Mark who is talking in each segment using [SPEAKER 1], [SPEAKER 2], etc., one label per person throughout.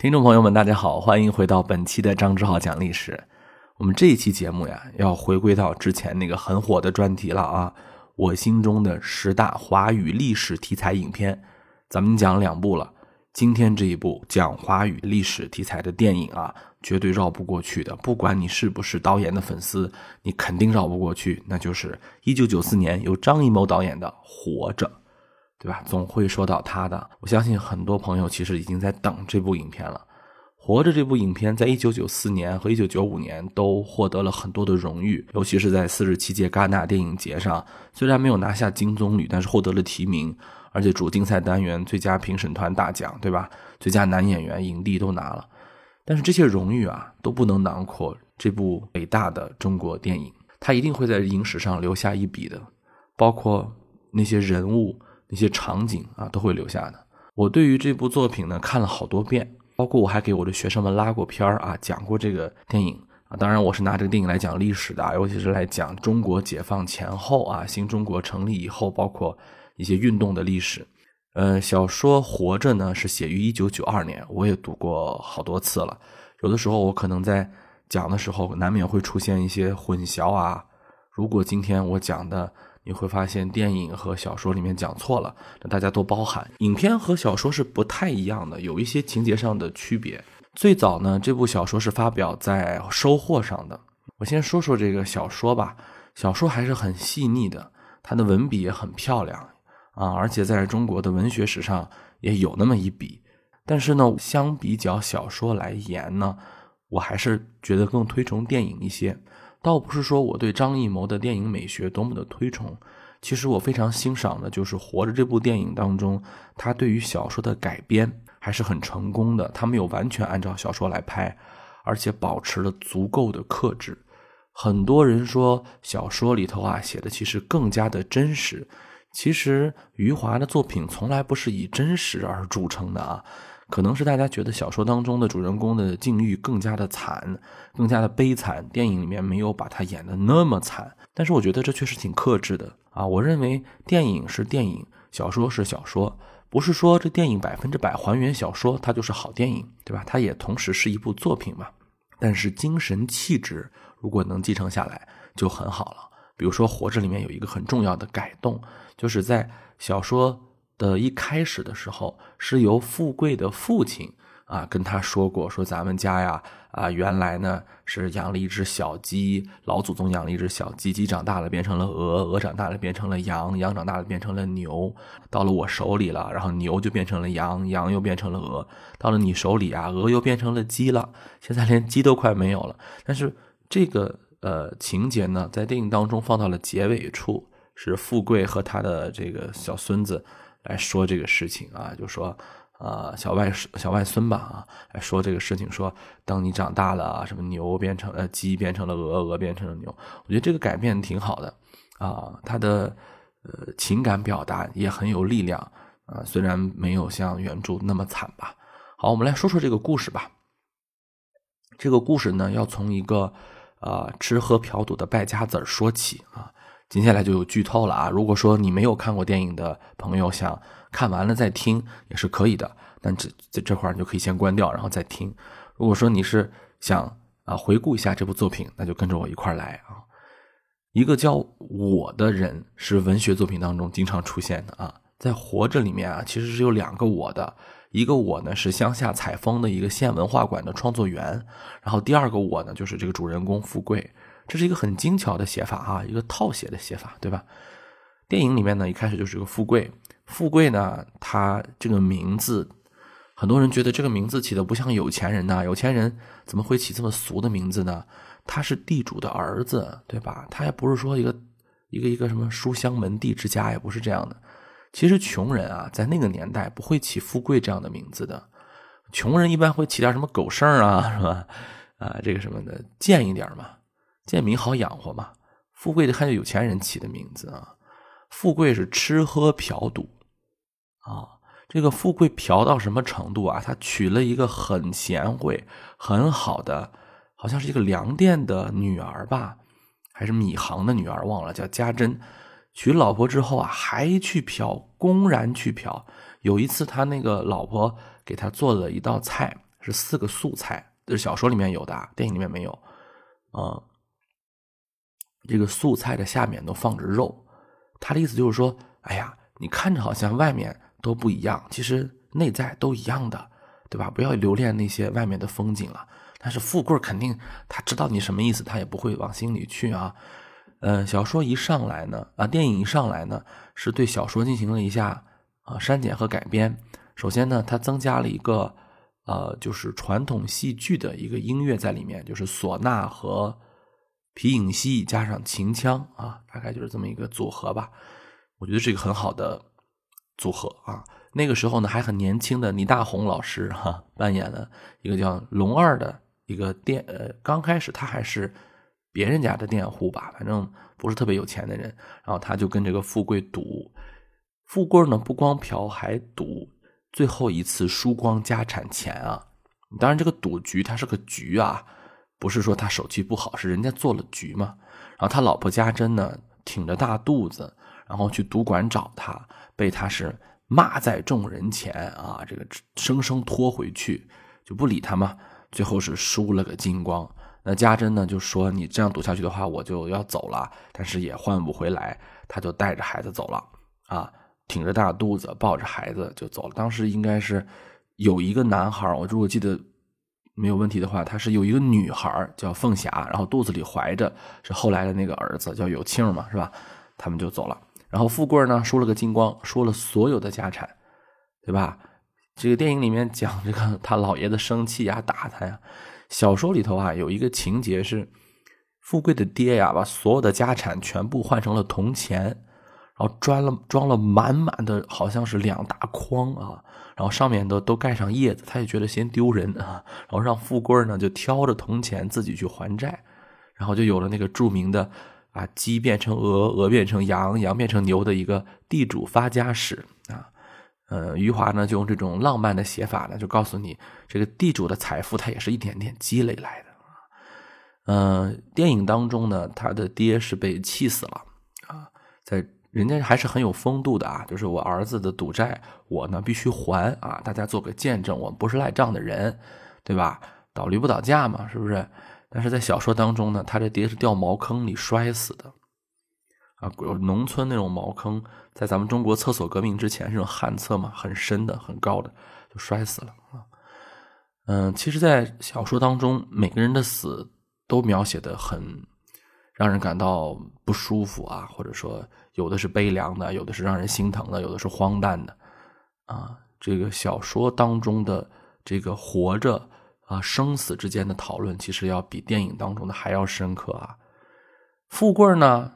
[SPEAKER 1] 听众朋友们，大家好，欢迎回到本期的张志浩讲历史。我们这一期节目呀，要回归到之前那个很火的专题了啊，我心中的十大华语历史题材影片，咱们讲两部了。今天这一部讲华语历史题材的电影啊，绝对绕不过去的。不管你是不是导演的粉丝，你肯定绕不过去。那就是一九九四年由张艺谋导演的《活着》，对吧？总会说到他的。我相信很多朋友其实已经在等这部影片了。《活着》这部影片在一九九四年和一九九五年都获得了很多的荣誉，尤其是在四十七届戛纳电影节上，虽然没有拿下金棕榈，但是获得了提名。而且主竞赛单元最佳评审团大奖，对吧？最佳男演员影帝都拿了，但是这些荣誉啊都不能囊括这部伟大的中国电影，它一定会在影史上留下一笔的，包括那些人物、那些场景啊都会留下的。我对于这部作品呢看了好多遍，包括我还给我的学生们拉过片儿啊，讲过这个电影啊。当然我是拿这个电影来讲历史的，尤其是来讲中国解放前后啊，新中国成立以后，包括。一些运动的历史，呃，小说《活着》呢是写于一九九二年，我也读过好多次了。有的时候我可能在讲的时候，难免会出现一些混淆啊。如果今天我讲的，你会发现电影和小说里面讲错了，那大家都包涵。影片和小说是不太一样的，有一些情节上的区别。最早呢，这部小说是发表在《收获》上的。我先说说这个小说吧，小说还是很细腻的，它的文笔也很漂亮。啊，而且在中国的文学史上也有那么一笔，但是呢，相比较小说来言呢，我还是觉得更推崇电影一些。倒不是说我对张艺谋的电影美学多么的推崇，其实我非常欣赏的就是《活着》这部电影当中，他对于小说的改编还是很成功的。他没有完全按照小说来拍，而且保持了足够的克制。很多人说小说里头啊写的其实更加的真实。其实余华的作品从来不是以真实而著称的啊，可能是大家觉得小说当中的主人公的境遇更加的惨，更加的悲惨，电影里面没有把他演的那么惨。但是我觉得这确实挺克制的啊。我认为电影是电影，小说是小说，不是说这电影百分之百还原小说，它就是好电影，对吧？它也同时是一部作品嘛。但是精神气质如果能继承下来就很好了。比如说《活着》里面有一个很重要的改动。就是在小说的一开始的时候，是由富贵的父亲啊跟他说过，说咱们家呀啊原来呢是养了一只小鸡，老祖宗养了一只小鸡，鸡长大了变成了鹅，鹅长大了变成了羊，羊长大了变成了牛，到了我手里了，然后牛就变成了羊，羊又变成了鹅，到了你手里啊，鹅又变成了鸡了，现在连鸡都快没有了。但是这个呃情节呢，在电影当中放到了结尾处。是富贵和他的这个小孙子来说这个事情啊，就说啊小外小外孙吧啊来说这个事情，说当你长大了，什么牛变成呃鸡变成了鹅，鹅变成了牛，我觉得这个改变挺好的啊，他的呃情感表达也很有力量啊，虽然没有像原著那么惨吧。好，我们来说说这个故事吧。这个故事呢，要从一个啊吃喝嫖赌的败家子儿说起啊。接下来就有剧透了啊！如果说你没有看过电影的朋友，想看完了再听也是可以的。但这在这块儿你就可以先关掉，然后再听。如果说你是想啊回顾一下这部作品，那就跟着我一块儿来啊。一个叫我的人是文学作品当中经常出现的啊，在《活着》里面啊，其实是有两个我的，一个我呢是乡下采风的一个县文化馆的创作员，然后第二个我呢就是这个主人公富贵。这是一个很精巧的写法啊，一个套写的写法，对吧？电影里面呢，一开始就是个富贵，富贵呢，他这个名字，很多人觉得这个名字起的不像有钱人呐，有钱人怎么会起这么俗的名字呢？他是地主的儿子，对吧？他也不是说一个一个一个什么书香门第之家，也不是这样的。其实穷人啊，在那个年代不会起富贵这样的名字的，穷人一般会起点什么狗剩啊，是吧？啊，这个什么的贱一点嘛。贱民好养活嘛，富贵的看见有钱人起的名字啊。富贵是吃喝嫖赌啊，这个富贵嫖到什么程度啊？他娶了一个很贤惠、很好的，好像是一个粮店的女儿吧，还是米行的女儿，忘了叫家珍。娶老婆之后啊，还去嫖，公然去嫖。有一次，他那个老婆给他做了一道菜，是四个素菜，这是小说里面有的，电影里面没有。啊，这个素菜的下面都放着肉，他的意思就是说，哎呀，你看着好像外面都不一样，其实内在都一样的，对吧？不要留恋那些外面的风景了。但是富贵肯定他知道你什么意思，他也不会往心里去啊。嗯，小说一上来呢，啊，电影一上来呢，是对小说进行了一下啊删减和改编。首先呢，它增加了一个呃，就是传统戏剧的一个音乐在里面，就是唢呐和皮影戏加上秦腔啊，大概就是这么一个组合吧。我觉得是一个很好的组合啊。那个时候呢，还很年轻的倪大红老师哈扮演了一个叫龙二的一个电，呃，刚开始他还是。别人家的佃户吧，反正不是特别有钱的人，然后他就跟这个富贵赌，富贵呢不光嫖还赌，最后一次输光家产钱啊！当然这个赌局他是个局啊，不是说他手气不好，是人家做了局嘛。然后他老婆家珍呢挺着大肚子，然后去赌馆找他，被他是骂在众人前啊，这个生生拖回去，就不理他嘛。最后是输了个精光。那家珍呢就说：“你这样赌下去的话，我就要走了，但是也换不回来。”他就带着孩子走了，啊，挺着大肚子，抱着孩子就走了。当时应该是有一个男孩，我如果记得没有问题的话，他是有一个女孩叫凤霞，然后肚子里怀着是后来的那个儿子叫有庆嘛，是吧？他们就走了。然后富贵呢输了个精光，输了所有的家产，对吧？这个电影里面讲这个他老爷子生气呀，打他呀。小说里头啊，有一个情节是，富贵的爹呀，把所有的家产全部换成了铜钱，然后装了装了满满的，好像是两大筐啊，然后上面的都盖上叶子，他也觉得嫌丢人啊，然后让富贵呢就挑着铜钱自己去还债，然后就有了那个著名的啊鸡变成鹅，鹅变成羊，羊变成牛的一个地主发家史。呃，余华呢就用这种浪漫的写法呢，就告诉你，这个地主的财富他也是一点点积累来的呃。电影当中呢，他的爹是被气死了啊，在人家还是很有风度的啊，就是我儿子的赌债，我呢必须还啊，大家做个见证，我们不是赖账的人，对吧？倒驴不倒架嘛，是不是？但是在小说当中呢，他这爹是掉茅坑里摔死的。啊，有农村那种茅坑，在咱们中国厕所革命之前，这种旱厕嘛，很深的、很高的，就摔死了啊。嗯，其实，在小说当中，每个人的死都描写的很让人感到不舒服啊，或者说有的是悲凉的，有的是让人心疼的，有的是荒诞的啊。这个小说当中的这个活着啊，生死之间的讨论，其实要比电影当中的还要深刻啊。富贵呢？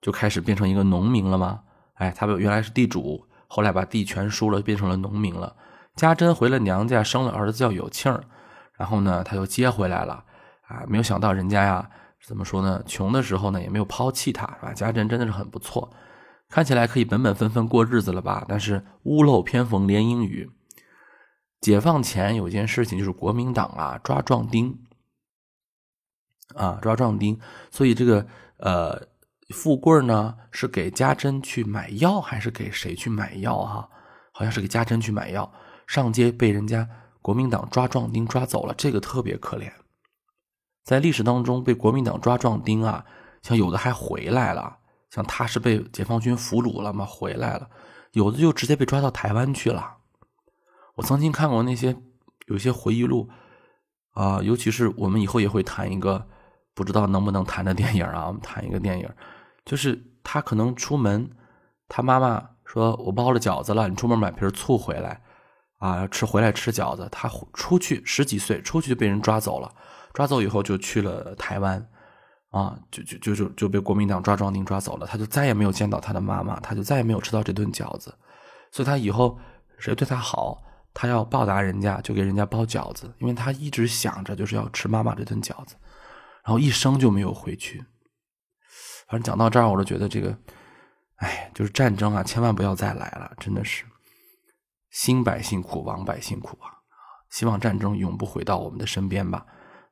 [SPEAKER 1] 就开始变成一个农民了吗？哎，他原来是地主，后来把地全输了，变成了农民了。家珍回了娘家，生了儿子叫有庆然后呢，他又接回来了。啊，没有想到人家呀，怎么说呢？穷的时候呢，也没有抛弃他，是吧？家珍真的是很不错，看起来可以本本分分过日子了吧？但是屋漏偏逢连阴雨。解放前有件事情，就是国民党啊抓壮丁，啊抓壮丁，所以这个呃。富贵呢是给家珍去买药，还是给谁去买药啊？好像是给家珍去买药，上街被人家国民党抓壮丁抓走了，这个特别可怜。在历史当中，被国民党抓壮丁啊，像有的还回来了，像他是被解放军俘虏了嘛，回来了；有的就直接被抓到台湾去了。我曾经看过那些有些回忆录啊，尤其是我们以后也会谈一个不知道能不能谈的电影啊，我们谈一个电影。就是他可能出门，他妈妈说：“我包了饺子了，你出门买瓶醋回来，啊，吃回来吃饺子。”他出去十几岁，出去就被人抓走了，抓走以后就去了台湾，啊，就就就就就被国民党抓壮丁抓走了，他就再也没有见到他的妈妈，他就再也没有吃到这顿饺子，所以他以后谁对他好，他要报答人家，就给人家包饺子，因为他一直想着就是要吃妈妈这顿饺子，然后一生就没有回去。反正讲到这儿，我就觉得这个，哎，就是战争啊，千万不要再来了，真的是，兴百姓苦，亡百姓苦啊！希望战争永不回到我们的身边吧。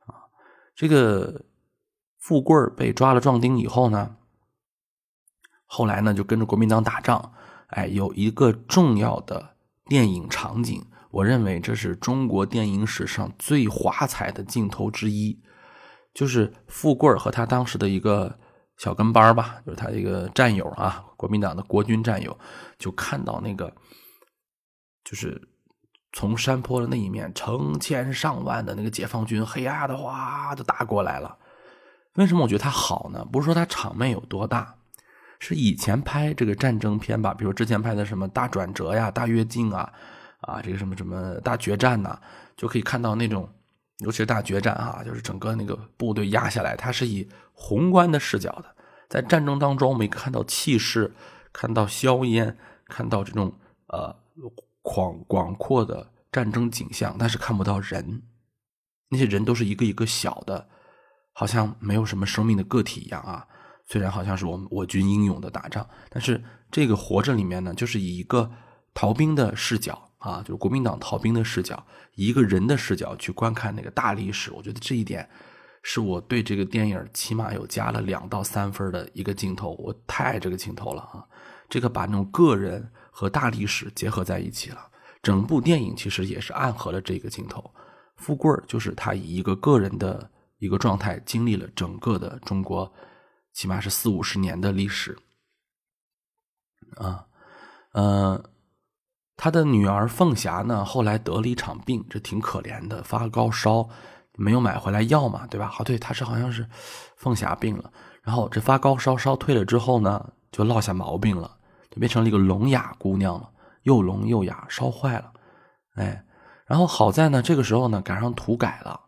[SPEAKER 1] 啊，这个富贵被抓了壮丁以后呢，后来呢就跟着国民党打仗。哎，有一个重要的电影场景，我认为这是中国电影史上最华彩的镜头之一，就是富贵和他当时的一个小跟班吧，就是他一个战友啊，国民党的国军战友，就看到那个，就是从山坡的那一面，成千上万的那个解放军，黑压的哗就打过来了。为什么我觉得他好呢？不是说他场面有多大。是以前拍这个战争片吧，比如之前拍的什么大转折呀、大跃进啊，啊，这个什么什么大决战呐，就可以看到那种，尤其是大决战哈，就是整个那个部队压下来，它是以宏观的视角的，在战争当中，我们看到气势，看到硝烟，看到这种呃广广阔的战争景象，但是看不到人，那些人都是一个一个小的，好像没有什么生命的个体一样啊。虽然好像是我我军英勇的打仗，但是这个活着里面呢，就是以一个逃兵的视角啊，就是国民党逃兵的视角，一个人的视角去观看那个大历史。我觉得这一点是我对这个电影起码有加了两到三分的一个镜头。我太爱这个镜头了啊！这个把那种个人和大历史结合在一起了。整部电影其实也是暗合了这个镜头。富贵就是他以一个个人的一个状态，经历了整个的中国。起码是四五十年的历史，啊，嗯，他的女儿凤霞呢，后来得了一场病，这挺可怜的，发高烧，没有买回来药嘛，对吧？好，对，他是好像是凤霞病了，然后这发高烧烧退了之后呢，就落下毛病了，就变成了一个聋哑姑娘了，又聋又哑，烧坏了，哎，然后好在呢，这个时候呢赶上土改了，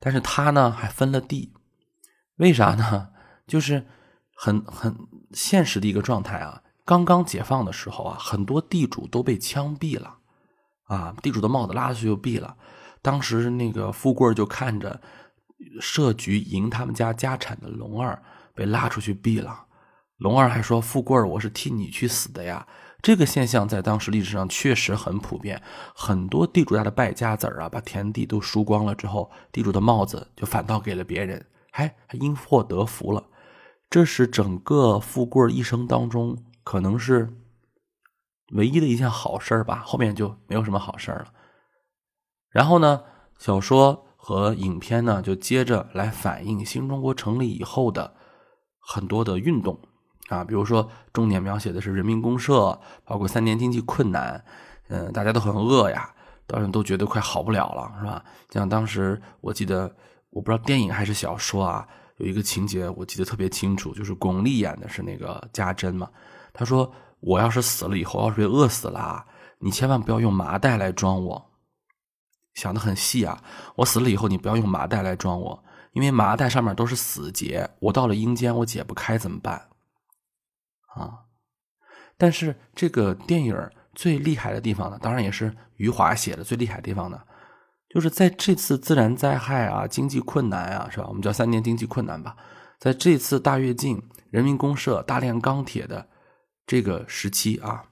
[SPEAKER 1] 但是他呢还分了地，为啥呢？就是很很现实的一个状态啊！刚刚解放的时候啊，很多地主都被枪毙了，啊，地主的帽子拉下去就毙了。当时那个富贵就看着设局赢他们家家产的龙二被拉出去毙了，龙二还说：“富贵我是替你去死的呀。”这个现象在当时历史上确实很普遍，很多地主家的败家子儿啊，把田地都输光了之后，地主的帽子就反倒给了别人，还还因祸得福了。这是整个富贵一生当中可能是唯一的一件好事吧，后面就没有什么好事了。然后呢，小说和影片呢就接着来反映新中国成立以后的很多的运动啊，比如说重点描写的是人民公社，包括三年经济困难，嗯，大家都很饿呀，当然都觉得快好不了了，是吧？像当时我记得，我不知道电影还是小说啊。有一个情节我记得特别清楚，就是巩俐演的是那个家珍嘛。他说：“我要是死了以后，要是被饿死了，你千万不要用麻袋来装我。”想的很细啊！我死了以后，你不要用麻袋来装我，因为麻袋上面都是死结，我到了阴间我解不开怎么办？啊！但是这个电影最厉害的地方呢，当然也是余华写的最厉害的地方呢。就是在这次自然灾害啊、经济困难啊，是吧？我们叫三年经济困难吧。在这次大跃进、人民公社、大炼钢铁的这个时期啊，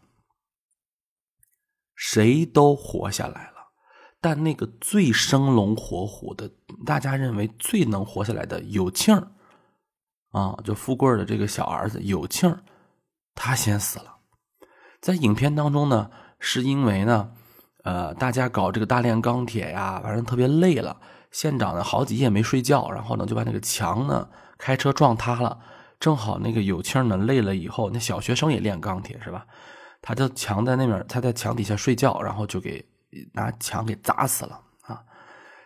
[SPEAKER 1] 谁都活下来了。但那个最生龙活虎的，大家认为最能活下来的有庆啊，就富贵的这个小儿子有庆他先死了。在影片当中呢，是因为呢。呃，大家搞这个大炼钢铁呀，反正特别累了。县长呢，好几夜没睡觉，然后呢，就把那个墙呢开车撞塌了。正好那个有庆呢累了以后，那小学生也炼钢铁是吧？他就墙在那边，他在墙底下睡觉，然后就给拿墙给砸死了啊。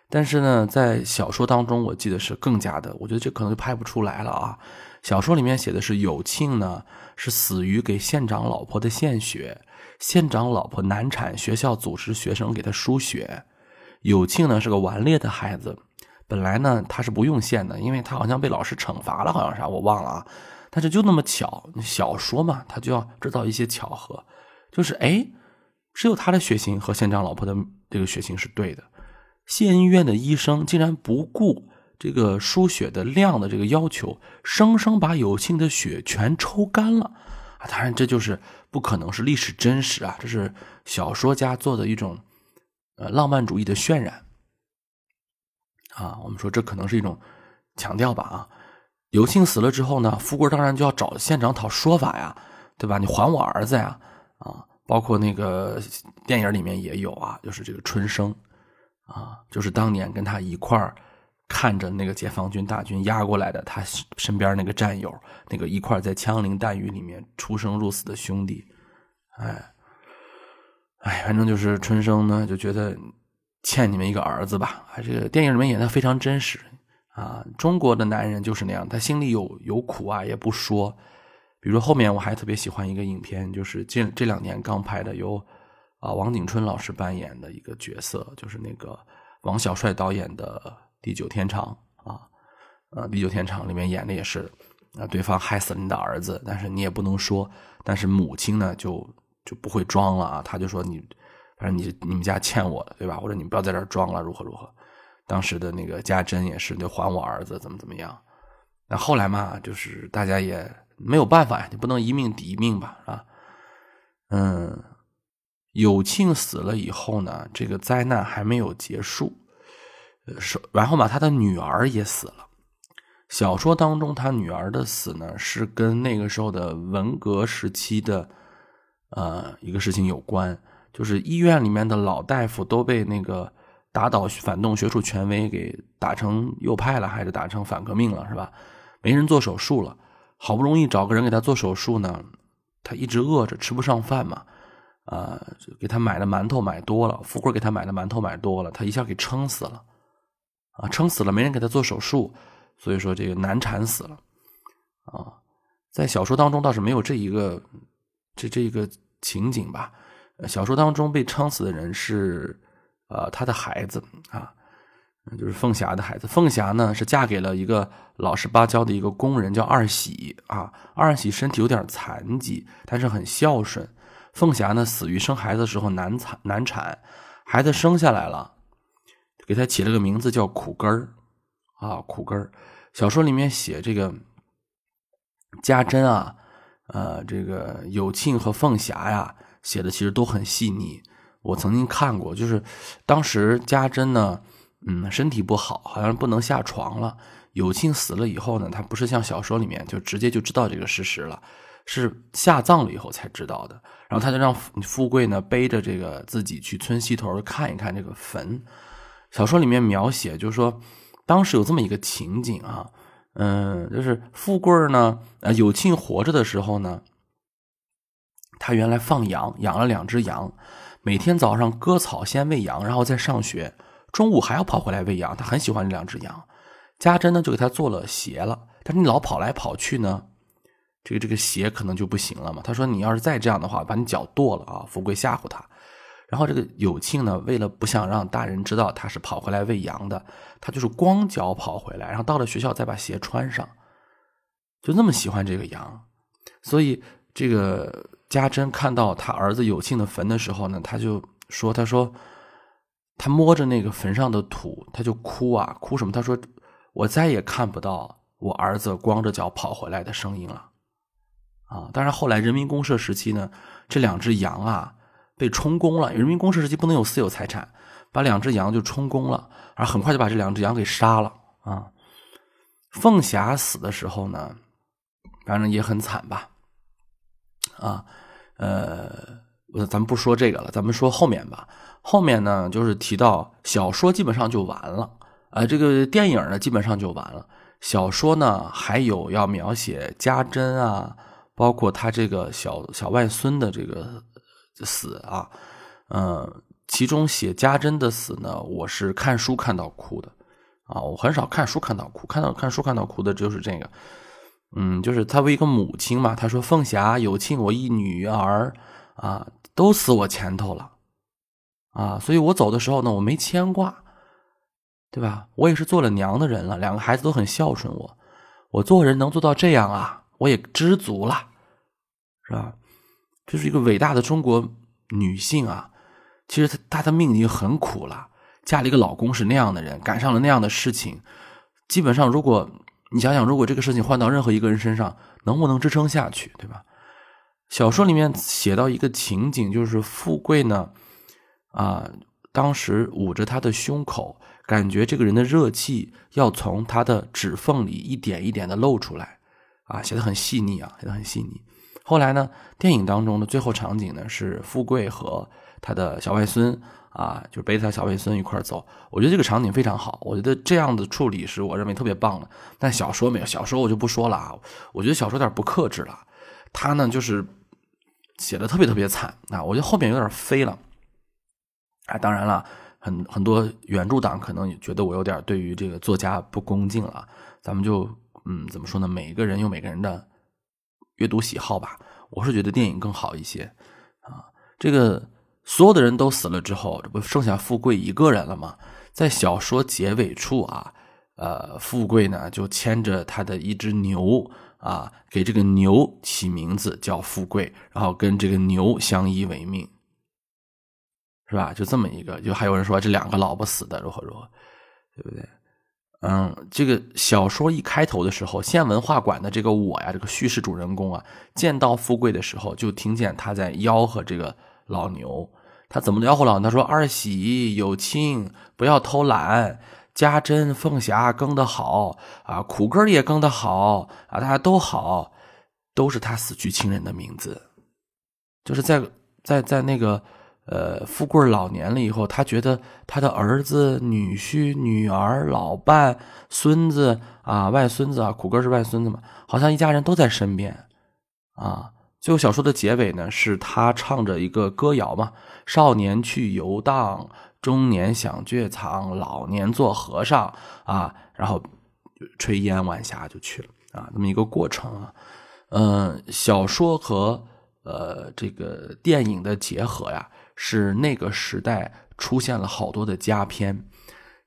[SPEAKER 1] 但是呢，在小说当中，我记得是更加的，我觉得这可能就拍不出来了啊。小说里面写的是有庆呢是死于给县长老婆的献血。县长老婆难产，学校组织学生给他输血。有庆呢是个顽劣的孩子，本来呢他是不用献的，因为他好像被老师惩罚了，好像啥我忘了啊。但是就那么巧，小说嘛，他就要制造一些巧合，就是哎，只有他的血型和县长老婆的这个血型是对的。县医院的医生竟然不顾这个输血的量的这个要求，生生把有庆的血全抽干了。啊，当然这就是不可能是历史真实啊，这是小说家做的一种呃浪漫主义的渲染啊。我们说这可能是一种强调吧啊。刘庆死了之后呢，富贵当然就要找县长讨说法呀，对吧？你还我儿子呀啊！包括那个电影里面也有啊，就是这个春生啊，就是当年跟他一块儿看着那个解放军大军压过来的，他身边那个战友，那个一块在枪林弹雨里面出生入死的兄弟，哎，哎，反正就是春生呢，就觉得欠你们一个儿子吧。啊，这个电影里面演的非常真实啊，中国的男人就是那样，他心里有有苦啊，也不说。比如后面我还特别喜欢一个影片，就是这这两年刚拍的，由啊王景春老师扮演的一个角色，就是那个王小帅导演的《地久天长》啊，呃，《地久天长》里面演的也是啊，对方害死了你的儿子，但是你也不能说，但是母亲呢就就不会装了啊，他就说你反正你你们家欠我的对吧？或者你们不要在这儿装了，如何如何？当时的那个家珍也是得还我儿子，怎么怎么样？那后来嘛，就是大家也。没有办法呀，你不能一命抵一命吧，啊，嗯，有庆死了以后呢，这个灾难还没有结束，呃是然后嘛，他的女儿也死了。小说当中，他女儿的死呢，是跟那个时候的文革时期的呃一个事情有关，就是医院里面的老大夫都被那个打倒反动学术权威给打成右派了，还是打成反革命了，是吧？没人做手术了。好不容易找个人给他做手术呢，他一直饿着，吃不上饭嘛，啊，给他买的馒头买多了，富贵给他买的馒头买多了，他一下给撑死了，啊，撑死了，没人给他做手术，所以说这个难产死了，啊，在小说当中倒是没有这一个这这一个情景吧，小说当中被撑死的人是呃他的孩子啊。就是凤霞的孩子。凤霞呢是嫁给了一个老实巴交的一个工人，叫二喜啊。二喜身体有点残疾，但是很孝顺。凤霞呢死于生孩子的时候难产难产，孩子生下来了，给他起了个名字叫苦根儿啊，苦根儿。小说里面写这个家珍啊，呃，这个有庆和凤霞呀，写的其实都很细腻。我曾经看过，就是当时家珍呢。嗯，身体不好，好像不能下床了。有庆死了以后呢，他不是像小说里面就直接就知道这个事实了，是下葬了以后才知道的。然后他就让富贵呢背着这个自己去村西头看一看这个坟。小说里面描写就是说，当时有这么一个情景啊，嗯，就是富贵呢，呃，有庆活着的时候呢，他原来放羊，养了两只羊，每天早上割草先喂羊，然后再上学。中午还要跑回来喂羊，他很喜欢这两只羊。家珍呢就给他做了鞋了，但是你老跑来跑去呢，这个这个鞋可能就不行了嘛。他说你要是再这样的话，把你脚剁了啊！富贵吓唬他。然后这个有庆呢，为了不想让大人知道他是跑回来喂羊的，他就是光脚跑回来，然后到了学校再把鞋穿上，就那么喜欢这个羊。所以这个家珍看到他儿子有庆的坟的时候呢，他就说：“他说。”他摸着那个坟上的土，他就哭啊，哭什么？他说：“我再也看不到我儿子光着脚跑回来的声音了。”啊！当然后来人民公社时期呢，这两只羊啊被充公了。人民公社时期不能有私有财产，把两只羊就充公了，而很快就把这两只羊给杀了啊！凤霞死的时候呢，反正也很惨吧？啊，呃。咱们不说这个了，咱们说后面吧。后面呢，就是提到小说基本上就完了，呃，这个电影呢基本上就完了。小说呢还有要描写家珍啊，包括他这个小小外孙的这个死啊，嗯，其中写家珍的死呢，我是看书看到哭的啊，我很少看书看到哭，看到看书看到哭的就是这个，嗯，就是他为一个母亲嘛，他说凤霞有庆我一女儿啊。都死我前头了，啊，所以我走的时候呢，我没牵挂，对吧？我也是做了娘的人了，两个孩子都很孝顺我，我做人能做到这样啊，我也知足了，是吧？这是一个伟大的中国女性啊，其实她她的命已经很苦了，嫁了一个老公是那样的人，赶上了那样的事情，基本上如果你想想，如果这个事情换到任何一个人身上，能不能支撑下去，对吧？小说里面写到一个情景，就是富贵呢，啊，当时捂着他的胸口，感觉这个人的热气要从他的指缝里一点一点的露出来，啊，写的很细腻啊，写的很细腻。后来呢，电影当中的最后场景呢是富贵和他的小外孙啊，就背着他小外孙一块走。我觉得这个场景非常好，我觉得这样的处理是我认为特别棒的。但小说没有，小说我就不说了啊。我觉得小说有点不克制了，他呢就是写的特别特别惨啊，我觉得后面有点飞了。啊，当然了，很很多原著党可能也觉得我有点对于这个作家不恭敬了。咱们就嗯，怎么说呢？每个人有每个人的。阅读喜好吧，我是觉得电影更好一些啊。这个所有的人都死了之后，这不剩下富贵一个人了吗？在小说结尾处啊，呃，富贵呢就牵着他的一只牛啊，给这个牛起名字叫富贵，然后跟这个牛相依为命，是吧？就这么一个，就还有人说这两个老婆死的如何如何，对不对？嗯，这个小说一开头的时候，县文化馆的这个我呀，这个叙事主人公啊，见到富贵的时候，就听见他在吆喝这个老牛。他怎么吆喝老牛？他说：“二喜有亲，不要偷懒，家珍凤霞耕得好啊，苦根也耕得好啊，大家都好，都是他死去亲人的名字。”就是在在在那个。呃，富贵老年了以后，他觉得他的儿子、女婿、女儿、老伴、孙子啊、外孙子啊，苦哥是外孙子嘛，好像一家人都在身边啊。最后小说的结尾呢，是他唱着一个歌谣嘛：“少年去游荡，中年享绝藏，老年做和尚啊。”然后炊烟晚霞就去了啊，那么一个过程啊。嗯，小说和呃这个电影的结合呀。是那个时代出现了好多的佳片，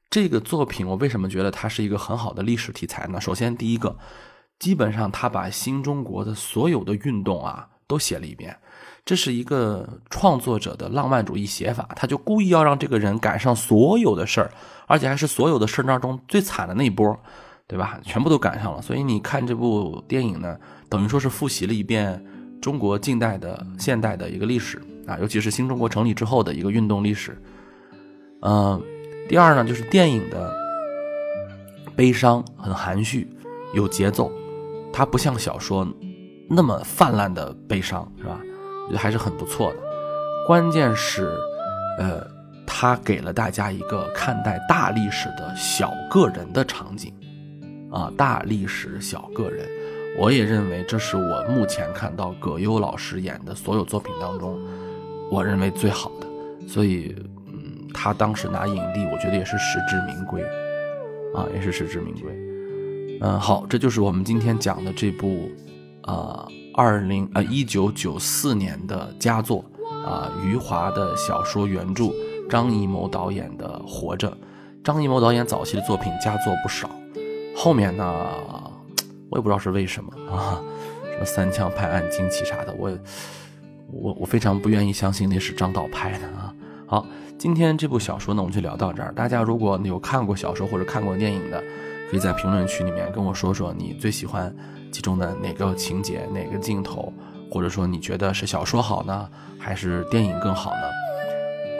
[SPEAKER 1] 这个作品我为什么觉得它是一个很好的历史题材呢？首先，第一个，基本上他把新中国的所有的运动啊都写了一遍，这是一个创作者的浪漫主义写法，他就故意要让这个人赶上所有的事儿，而且还是所有的事儿当中最惨的那一波，对吧？全部都赶上了，所以你看这部电影呢，等于说是复习了一遍中国近代的现代的一个历史。啊，尤其是新中国成立之后的一个运动历史。嗯，第二呢，就是电影的悲伤很含蓄，有节奏，它不像小说那么泛滥的悲伤，是吧？还是很不错的。关键是，呃，它给了大家一个看待大历史的小个人的场景。啊，大历史小个人，我也认为这是我目前看到葛优老师演的所有作品当中。我认为最好的，所以，嗯，他当时拿影帝，我觉得也是实至名归，啊，也是实至名归。嗯，好，这就是我们今天讲的这部，呃，二零呃一九九四年的佳作，啊，余华的小说原著，张艺谋导演的《活着》。张艺谋导演早期的作品佳作不少，后面呢，我也不知道是为什么啊，什么三枪拍案惊奇啥的，我。我我非常不愿意相信那是张导拍的啊！好，今天这部小说呢，我们就聊到这儿。大家如果有看过小说或者看过电影的，可以在评论区里面跟我说说你最喜欢其中的哪个情节、哪个镜头，或者说你觉得是小说好呢，还是电影更好呢？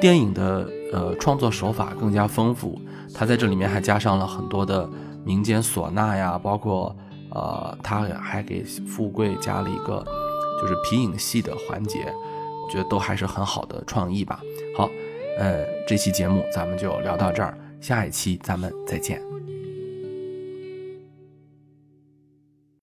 [SPEAKER 1] 电影的呃创作手法更加丰富，它在这里面还加上了很多的民间唢呐呀，包括呃，他还给富贵加了一个。就是皮影戏的环节，我觉得都还是很好的创意吧。好，呃，这期节目咱们就聊到这儿，下一期咱们再见。